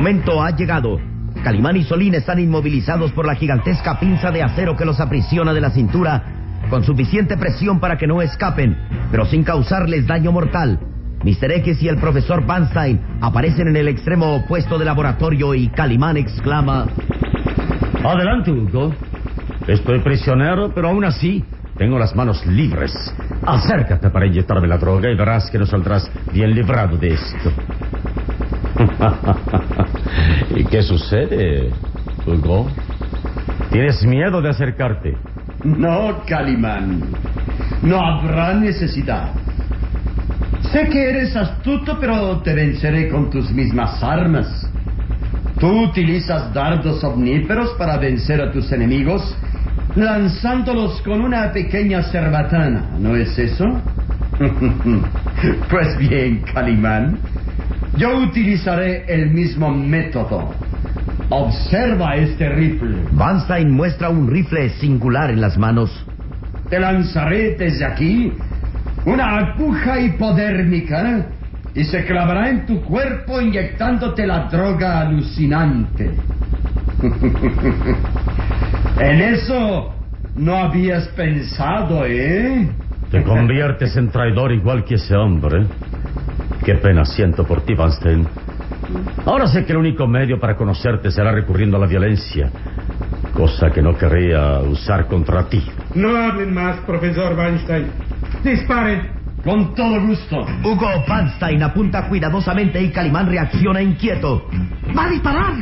Momento ha llegado. Calimán y Solín están inmovilizados por la gigantesca pinza de acero que los aprisiona de la cintura, con suficiente presión para que no escapen, pero sin causarles daño mortal. Mr. X y el profesor Banstein aparecen en el extremo opuesto del laboratorio y Calimán exclama... Adelante, Hugo. Estoy prisionero, pero aún así tengo las manos libres. Acércate para inyectarme la droga y verás que no saldrás bien librado de esto. ¿Y qué sucede, Hugo? ¿Tienes miedo de acercarte? No, Calimán. No habrá necesidad. Sé que eres astuto, pero te venceré con tus mismas armas. Tú utilizas dardos omníferos para vencer a tus enemigos, lanzándolos con una pequeña cerbatana, ¿no es eso? pues bien, Calimán, yo utilizaré el mismo método. Observa este rifle. Banstein muestra un rifle singular en las manos. Te lanzaré desde aquí una aguja hipodérmica y se clavará en tu cuerpo inyectándote la droga alucinante. en eso no habías pensado, ¿eh? Te conviertes en traidor igual que ese hombre. Qué pena siento por ti, Vanstein. Ahora sé que el único medio para conocerte será recurriendo a la violencia, cosa que no querría usar contra ti. No hablen más, profesor Weinstein. Disparen. Con todo gusto. Hugo Vanstein apunta cuidadosamente y Calimán reacciona inquieto. ¡Va a disparar!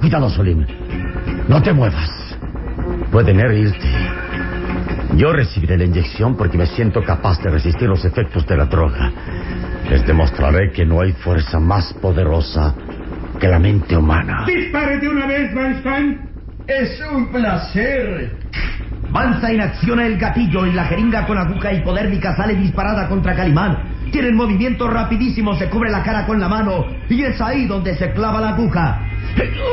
Cuidado, Solim. No te muevas. Pueden herirte. Yo recibiré la inyección porque me siento capaz de resistir los efectos de la droga. Les demostraré que no hay fuerza más poderosa que la mente humana. Dispare de una vez, Weinstein. Es un placer. Manstein acciona el gatillo y la jeringa con aguja hipodérmica sale disparada contra Calimán. Tiene el movimiento rapidísimo, se cubre la cara con la mano y es ahí donde se clava la aguja.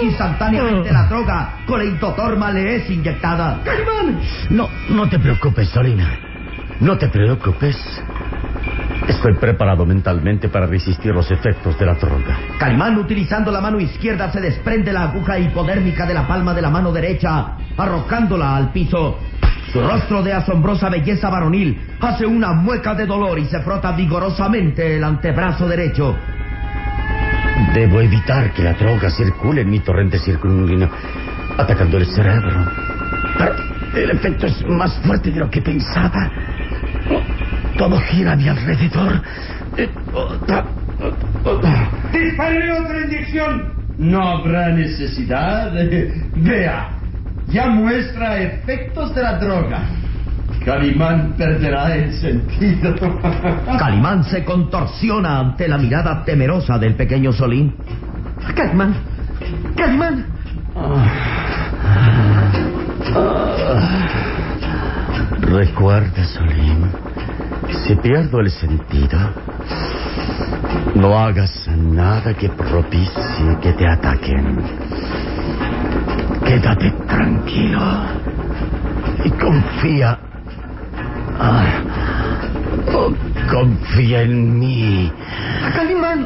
Instantáneamente la droga con la intotorma le es inyectada. ¡Calimán! No, no te preocupes, Solina. No te preocupes. Estoy preparado mentalmente para resistir los efectos de la droga. Calimán, utilizando la mano izquierda, se desprende la aguja hipodérmica de la palma de la mano derecha, arrojándola al piso. Su rostro de asombrosa belleza varonil hace una mueca de dolor y se frota vigorosamente el antebrazo derecho. Debo evitar que la droga circule en mi torrente circunguíneo, atacando el cerebro. Pero el efecto es más fuerte de lo que pensaba. Todo gira a mi alrededor. Eh, Dispare otra inyección. No habrá necesidad. Vea, ya muestra efectos de la droga. Calimán perderá el sentido. Calimán se contorsiona ante la mirada temerosa del pequeño Solín. Calimán, Calimán. Recuerda, Solín, si pierdo el sentido, no hagas nada que propicie que te ataquen. Quédate tranquilo y confía. Ah, oh, confía en mí. Calimán.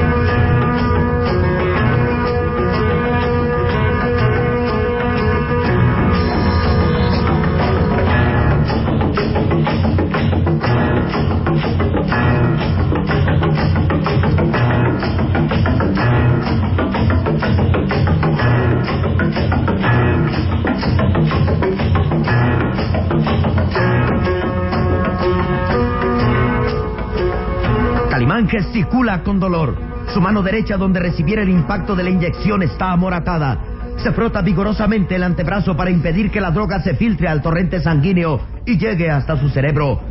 Gesticula con dolor. Su mano derecha, donde recibiera el impacto de la inyección, está amoratada. Se frota vigorosamente el antebrazo para impedir que la droga se filtre al torrente sanguíneo y llegue hasta su cerebro.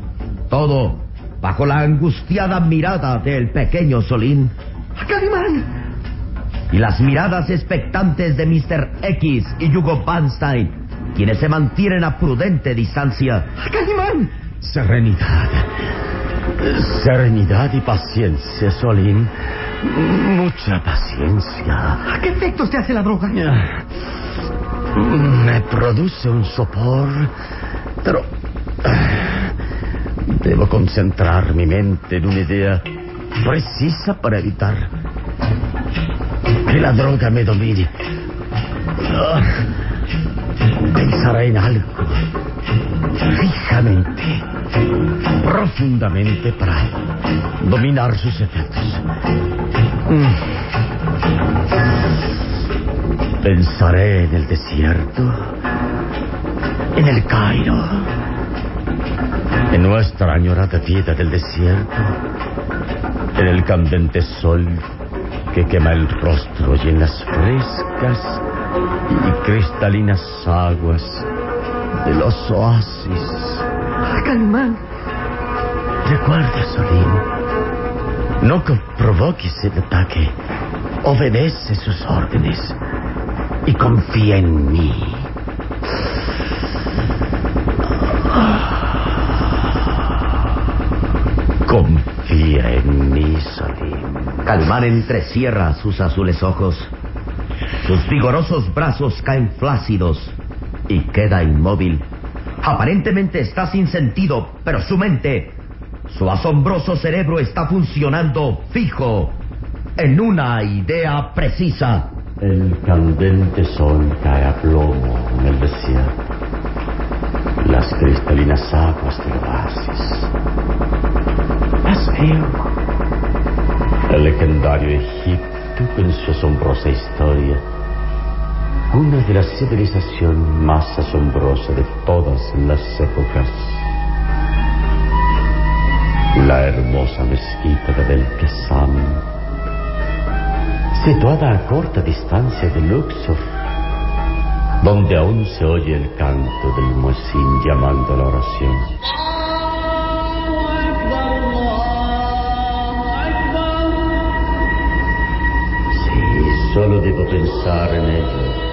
Todo bajo la angustiada mirada del pequeño Solín. Calimán. Y las miradas expectantes de Mr. X y Hugo Panstein, quienes se mantienen a prudente distancia. Calimán. Serenidad. Serenidad y paciencia, Solín. Mucha paciencia. ¿Qué efectos te hace la droga? Me produce un sopor, pero ah, debo concentrar mi mente en una idea precisa para evitar que la droga me domine. Ah, Pensaré en algo fijamente, profundamente para dominar sus efectos. Mm. Pensaré en el desierto, en el Cairo, en nuestra añorada vida del desierto, en el candente sol que quema el rostro y en las frescas y cristalinas aguas de los oasis. Calimán. Recuerda, Solín, no provoques el ataque, obedece sus órdenes y confía en mí. Confía en mí, Solín. Calimán entrecierra sus azules ojos. Sus vigorosos brazos caen flácidos y queda inmóvil. Aparentemente está sin sentido, pero su mente, su asombroso cerebro está funcionando fijo en una idea precisa. El candente sol cae a plomo en el desierto. Las cristalinas aguas del oasis. Las veo. El legendario Egipto con su asombrosa historia. Una de las civilizaciones más asombrosas de todas las épocas. La hermosa mezquita de Bel Qassam situada a corta distancia de Luxor, donde aún se oye el canto del muezzin llamando a la oración. Sí, solo debo pensar en ello,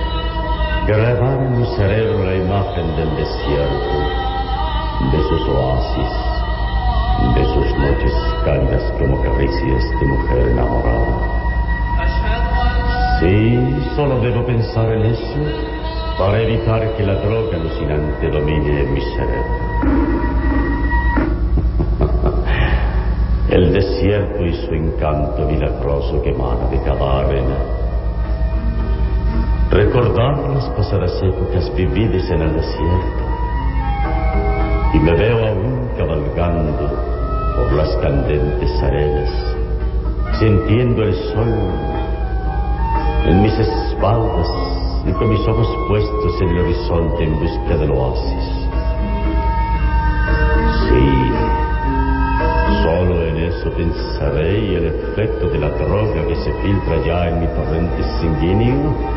grabar en mi cerebro la imagen del desierto, de sus oasis, de sus noches cálidas como caricias de mujer enamorada. Sí, solo debo pensar en eso para evitar que la droga alucinante domine mi cerebro. El desierto y su encanto milagroso que emana de cada arena. Recordar las pasadas épocas vividas en el desierto. Y me veo aún cabalgando por las candentes arenas, sintiendo el sol en mis espaldas y con mis ojos puestos en el horizonte en busca del oasis. Sí, solo en eso pensaré y el efecto de la droga que se filtra ya en mi torrente sanguíneo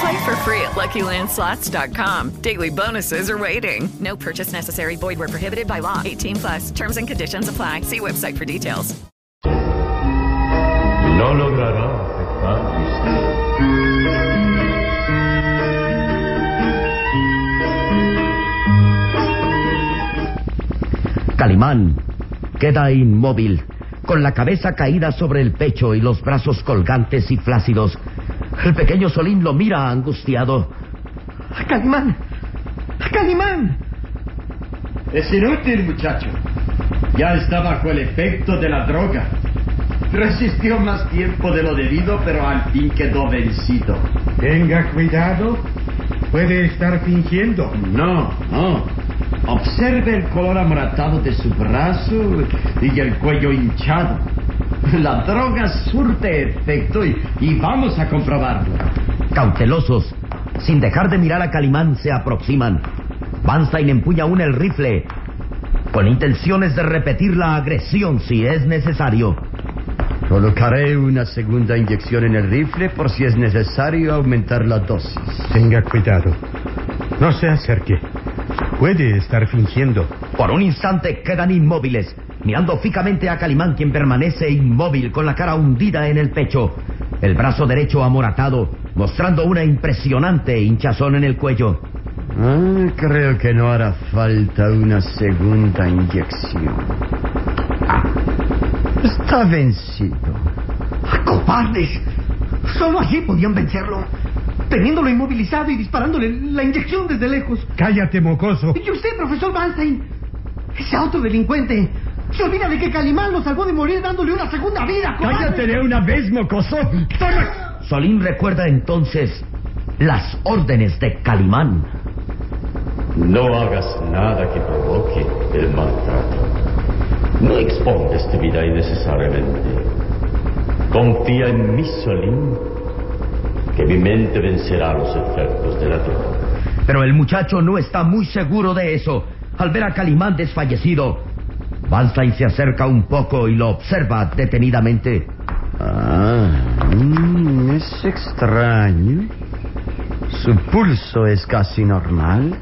Play for free at LuckyLandSlots.com. Daily bonuses are waiting. No purchase necessary. Void where prohibited by law. 18 plus. Terms and conditions apply. See website for details. No logrará afectar. Calimán queda inmóvil, con la cabeza caída sobre el pecho y los brazos colgantes y flácidos. El pequeño Solín lo mira angustiado. Calimán, Calimán. Es inútil, muchacho. Ya está bajo el efecto de la droga. Resistió más tiempo de lo debido, pero al fin quedó vencido. Tenga cuidado. Puede estar fingiendo. No, no. Observe el color amoratado de su brazo y el cuello hinchado. La droga surte efecto y, y vamos a comprobarlo. Cautelosos, sin dejar de mirar a Calimán, se aproximan. Vanstein empuña aún el rifle, con intenciones de repetir la agresión si es necesario. Colocaré una segunda inyección en el rifle por si es necesario aumentar la dosis. Tenga cuidado. No se acerque. Puede estar fingiendo. Por un instante quedan inmóviles, mirando fijamente a Calimán, quien permanece inmóvil con la cara hundida en el pecho, el brazo derecho amoratado, mostrando una impresionante hinchazón en el cuello. Ah, creo que no hará falta una segunda inyección. Ah, está vencido. ¡Cobardes! Solo allí podían vencerlo. Teniéndolo inmovilizado y disparándole la inyección desde lejos. Cállate, mocoso. Y usted, profesor Weinstein. Ese otro delincuente Se olvida de que Calimán lo salvó de morir dándole una segunda vida, cobarde. ¡Cállate de una vez, mocoso! ¡Toma! Solín recuerda entonces las órdenes de Calimán. No hagas nada que provoque el maltrato. No expongas tu vida innecesariamente. Confía en mí, Solín, que mi mente vencerá los efectos de la droga. Pero el muchacho no está muy seguro de eso. Al ver a Calimán desfallecido, Valstein se acerca un poco y lo observa detenidamente. Ah, mm, es extraño. Su pulso es casi normal.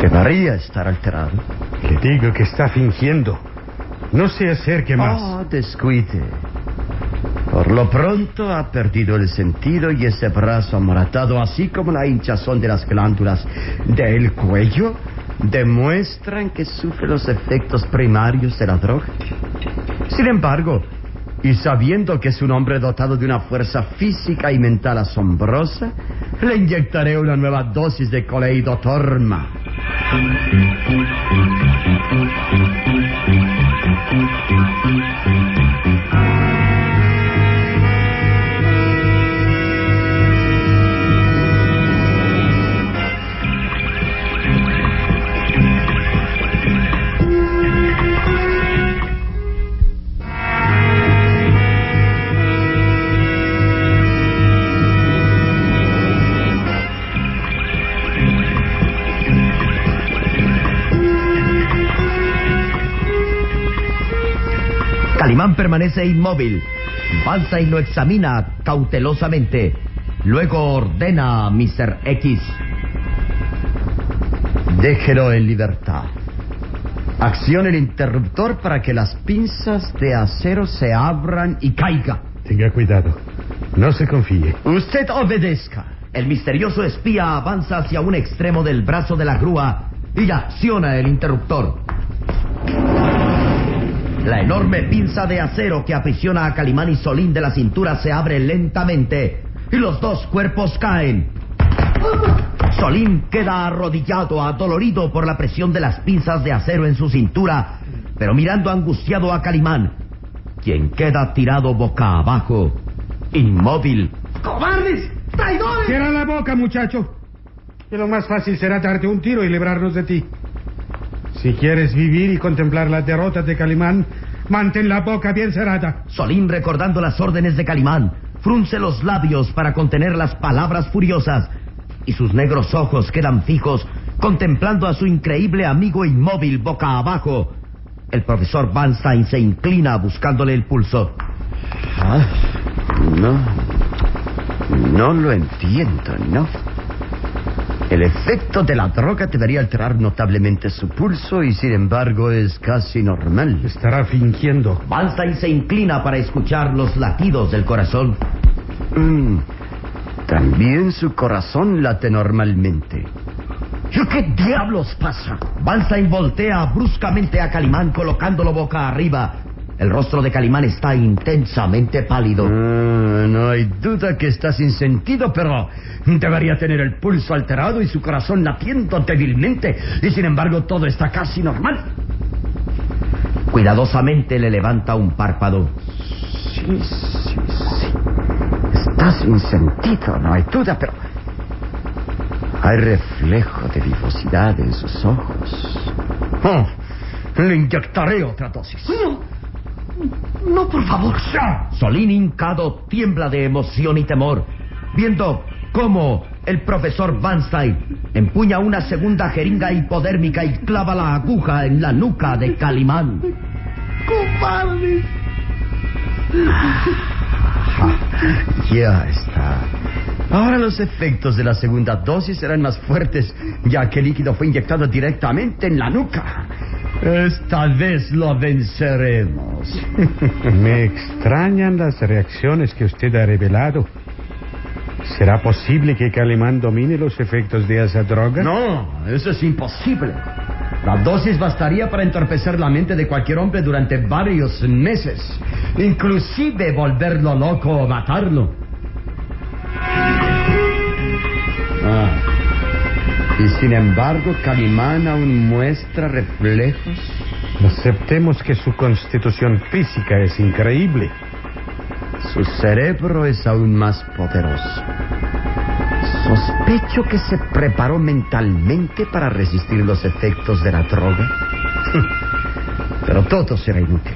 Debería estar alterado. Le digo que está fingiendo. No se acerque más. Oh, descuide. Por lo pronto ha perdido el sentido y ese brazo amoratado, así como la hinchazón de las glándulas del cuello, demuestran que sufre los efectos primarios de la droga. Sin embargo, y sabiendo que es un hombre dotado de una fuerza física y mental asombrosa, le inyectaré una nueva dosis de coleidotorma. Permanece inmóvil. Balsain lo examina cautelosamente. Luego ordena a Mr. X. Déjelo en libertad. Accione el interruptor para que las pinzas de acero se abran y caiga. Tenga cuidado. No se confíe. Usted obedezca. El misterioso espía avanza hacia un extremo del brazo de la grúa y acciona el interruptor. La enorme pinza de acero que aprisiona a Calimán y Solín de la cintura se abre lentamente y los dos cuerpos caen. Solín queda arrodillado, adolorido por la presión de las pinzas de acero en su cintura, pero mirando angustiado a Calimán, quien queda tirado boca abajo, inmóvil. ¡Cobardes! ¡Traidores! Cierra la boca, muchacho. Que lo más fácil será darte un tiro y librarnos de ti. Si quieres vivir y contemplar las derrotas de Calimán, mantén la boca bien cerrada. Solín, recordando las órdenes de Calimán, frunce los labios para contener las palabras furiosas y sus negros ojos quedan fijos contemplando a su increíble amigo inmóvil boca abajo. El profesor Vanstein se inclina buscándole el pulso. Ah, no. No lo entiendo, ¿no? El efecto de la droga debería alterar notablemente su pulso y sin embargo es casi normal. Estará fingiendo. Vanstein se inclina para escuchar los latidos del corazón. Mm, también su corazón late normalmente. ¿Qué diablos pasa? Vanstein voltea bruscamente a Calimán colocándolo boca arriba. El rostro de Calimán está intensamente pálido. Ah, no hay duda que está sin sentido, pero debería tener el pulso alterado y su corazón latiendo débilmente. Y sin embargo todo está casi normal. Cuidadosamente le levanta un párpado. Sí, sí, sí. Está sin sentido, no hay duda, pero... Hay reflejo de vivosidad en sus ojos. Oh, le inyectaré otra dosis. No, no, por favor. Solín hincado tiembla de emoción y temor, viendo cómo el profesor Vanstein empuña una segunda jeringa hipodérmica y clava la aguja en la nuca de Calimán. ¡Cobarde! Ya está. Ahora los efectos de la segunda dosis serán más fuertes, ya que el líquido fue inyectado directamente en la nuca. Esta vez lo venceremos. Me extrañan las reacciones que usted ha revelado. ¿Será posible que Calimán domine los efectos de esa droga? No, eso es imposible. La dosis bastaría para entorpecer la mente de cualquier hombre durante varios meses, inclusive volverlo loco o matarlo. Ah. Y sin embargo, Calimán aún muestra reflejos Aceptemos que su constitución física es increíble. Su cerebro es aún más poderoso. Sospecho que se preparó mentalmente para resistir los efectos de la droga. Pero todo será inútil.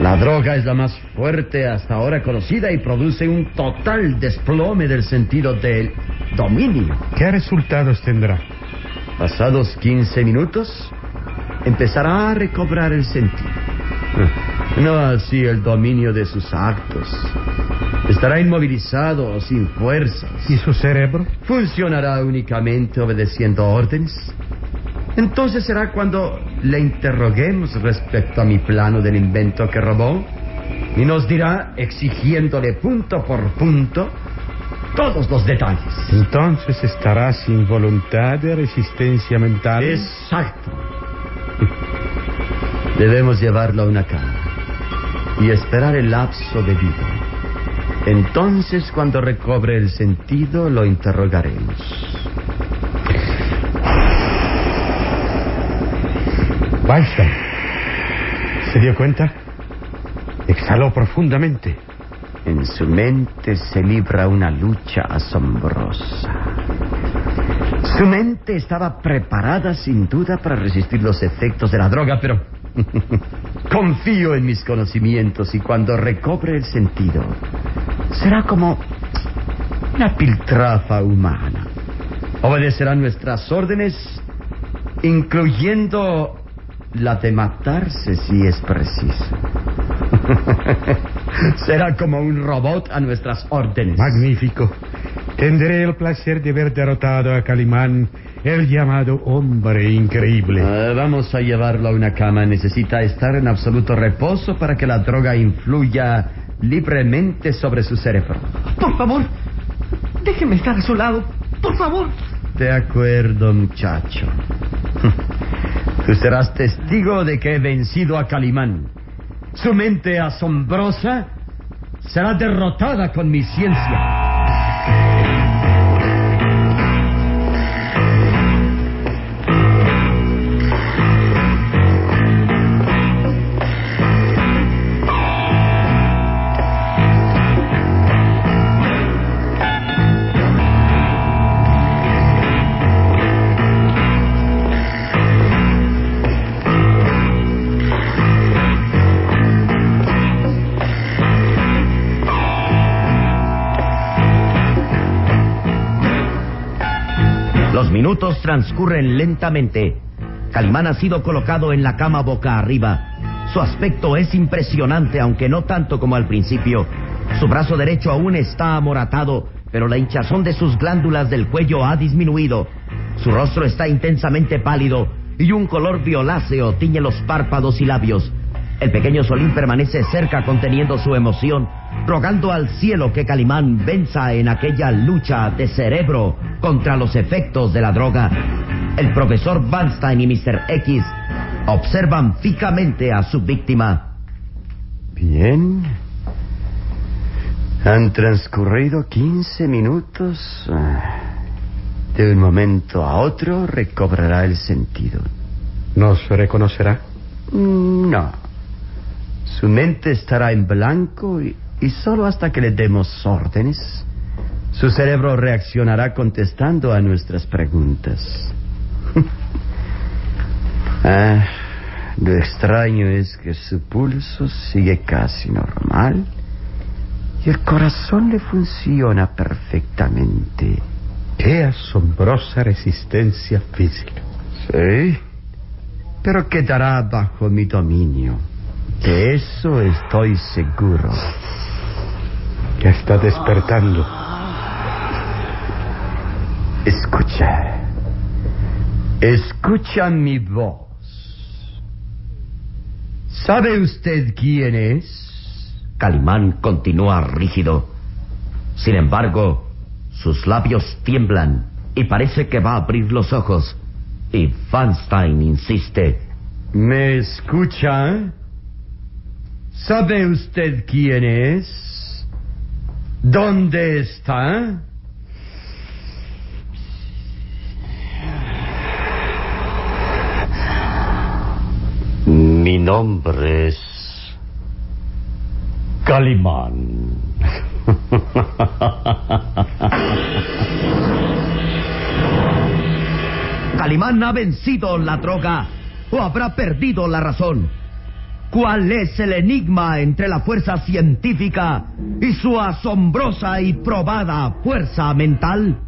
La droga es la más fuerte hasta ahora conocida y produce un total desplome del sentido del dominio. ¿Qué resultados tendrá? Pasados 15 minutos, empezará a recobrar el sentido. No así el dominio de sus actos. Estará inmovilizado, sin fuerzas. ¿Y su cerebro? Funcionará únicamente obedeciendo órdenes. Entonces será cuando le interroguemos respecto a mi plano del invento que robó y nos dirá, exigiéndole punto por punto, todos los detalles. Entonces estará sin voluntad de resistencia mental. Exacto. Debemos llevarlo a una cama y esperar el lapso debido. Entonces, cuando recobre el sentido, lo interrogaremos. Weinstein. ¿Se dio cuenta? Exhaló profundamente. En su mente se libra una lucha asombrosa. Su mente estaba preparada sin duda para resistir los efectos de la droga, pero confío en mis conocimientos y cuando recobre el sentido, será como una piltrafa humana. Obedecerá nuestras órdenes, incluyendo la de matarse si es preciso. Será como un robot a nuestras órdenes. Magnífico. Tendré el placer de ver derrotado a Calimán, el llamado hombre increíble. Ah, vamos a llevarlo a una cama. Necesita estar en absoluto reposo para que la droga influya libremente sobre su cerebro. Por favor, déjeme estar a su lado. Por favor. De acuerdo, muchacho. Tú serás testigo de que he vencido a Calimán. Su mente asombrosa será derrotada con mi ciencia. Minutos transcurren lentamente. Calimán ha sido colocado en la cama boca arriba. Su aspecto es impresionante, aunque no tanto como al principio. Su brazo derecho aún está amoratado, pero la hinchazón de sus glándulas del cuello ha disminuido. Su rostro está intensamente pálido y un color violáceo tiñe los párpados y labios. El pequeño Solín permanece cerca conteniendo su emoción, rogando al cielo que Calimán venza en aquella lucha de cerebro contra los efectos de la droga. El profesor Vanstein y Mr. X observan fijamente a su víctima. Bien. Han transcurrido 15 minutos. De un momento a otro recobrará el sentido. ¿Nos reconocerá? Mm, No. Su mente estará en blanco y, y solo hasta que le demos órdenes, su cerebro reaccionará contestando a nuestras preguntas. ah, lo extraño es que su pulso sigue casi normal y el corazón le funciona perfectamente. Qué asombrosa resistencia física. Sí, pero quedará bajo mi dominio. De eso estoy seguro. Ya está despertando. Escucha. Escucha mi voz. ¿Sabe usted quién es? Calimán continúa rígido. Sin embargo, sus labios tiemblan y parece que va a abrir los ojos. Y Vanstein insiste. ¿Me escucha? ¿Sabe usted quién es? ¿Dónde está? Mi nombre es Calimán. ¿Calimán ha vencido la droga o habrá perdido la razón? ¿Cuál es el enigma entre la fuerza científica y su asombrosa y probada fuerza mental?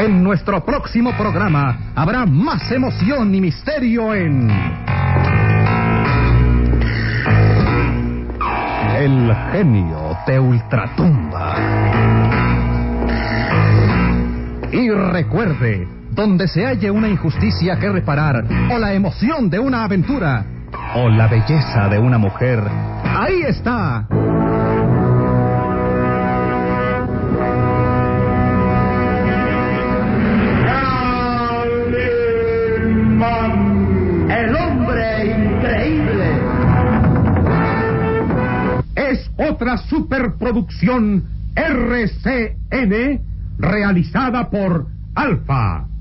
En nuestro próximo programa habrá más emoción y misterio en. El genio de Ultratumba. Y recuerde, donde se halle una injusticia que reparar, o la emoción de una aventura, o la belleza de una mujer, ahí está. Otra superproducción RCN realizada por Alfa.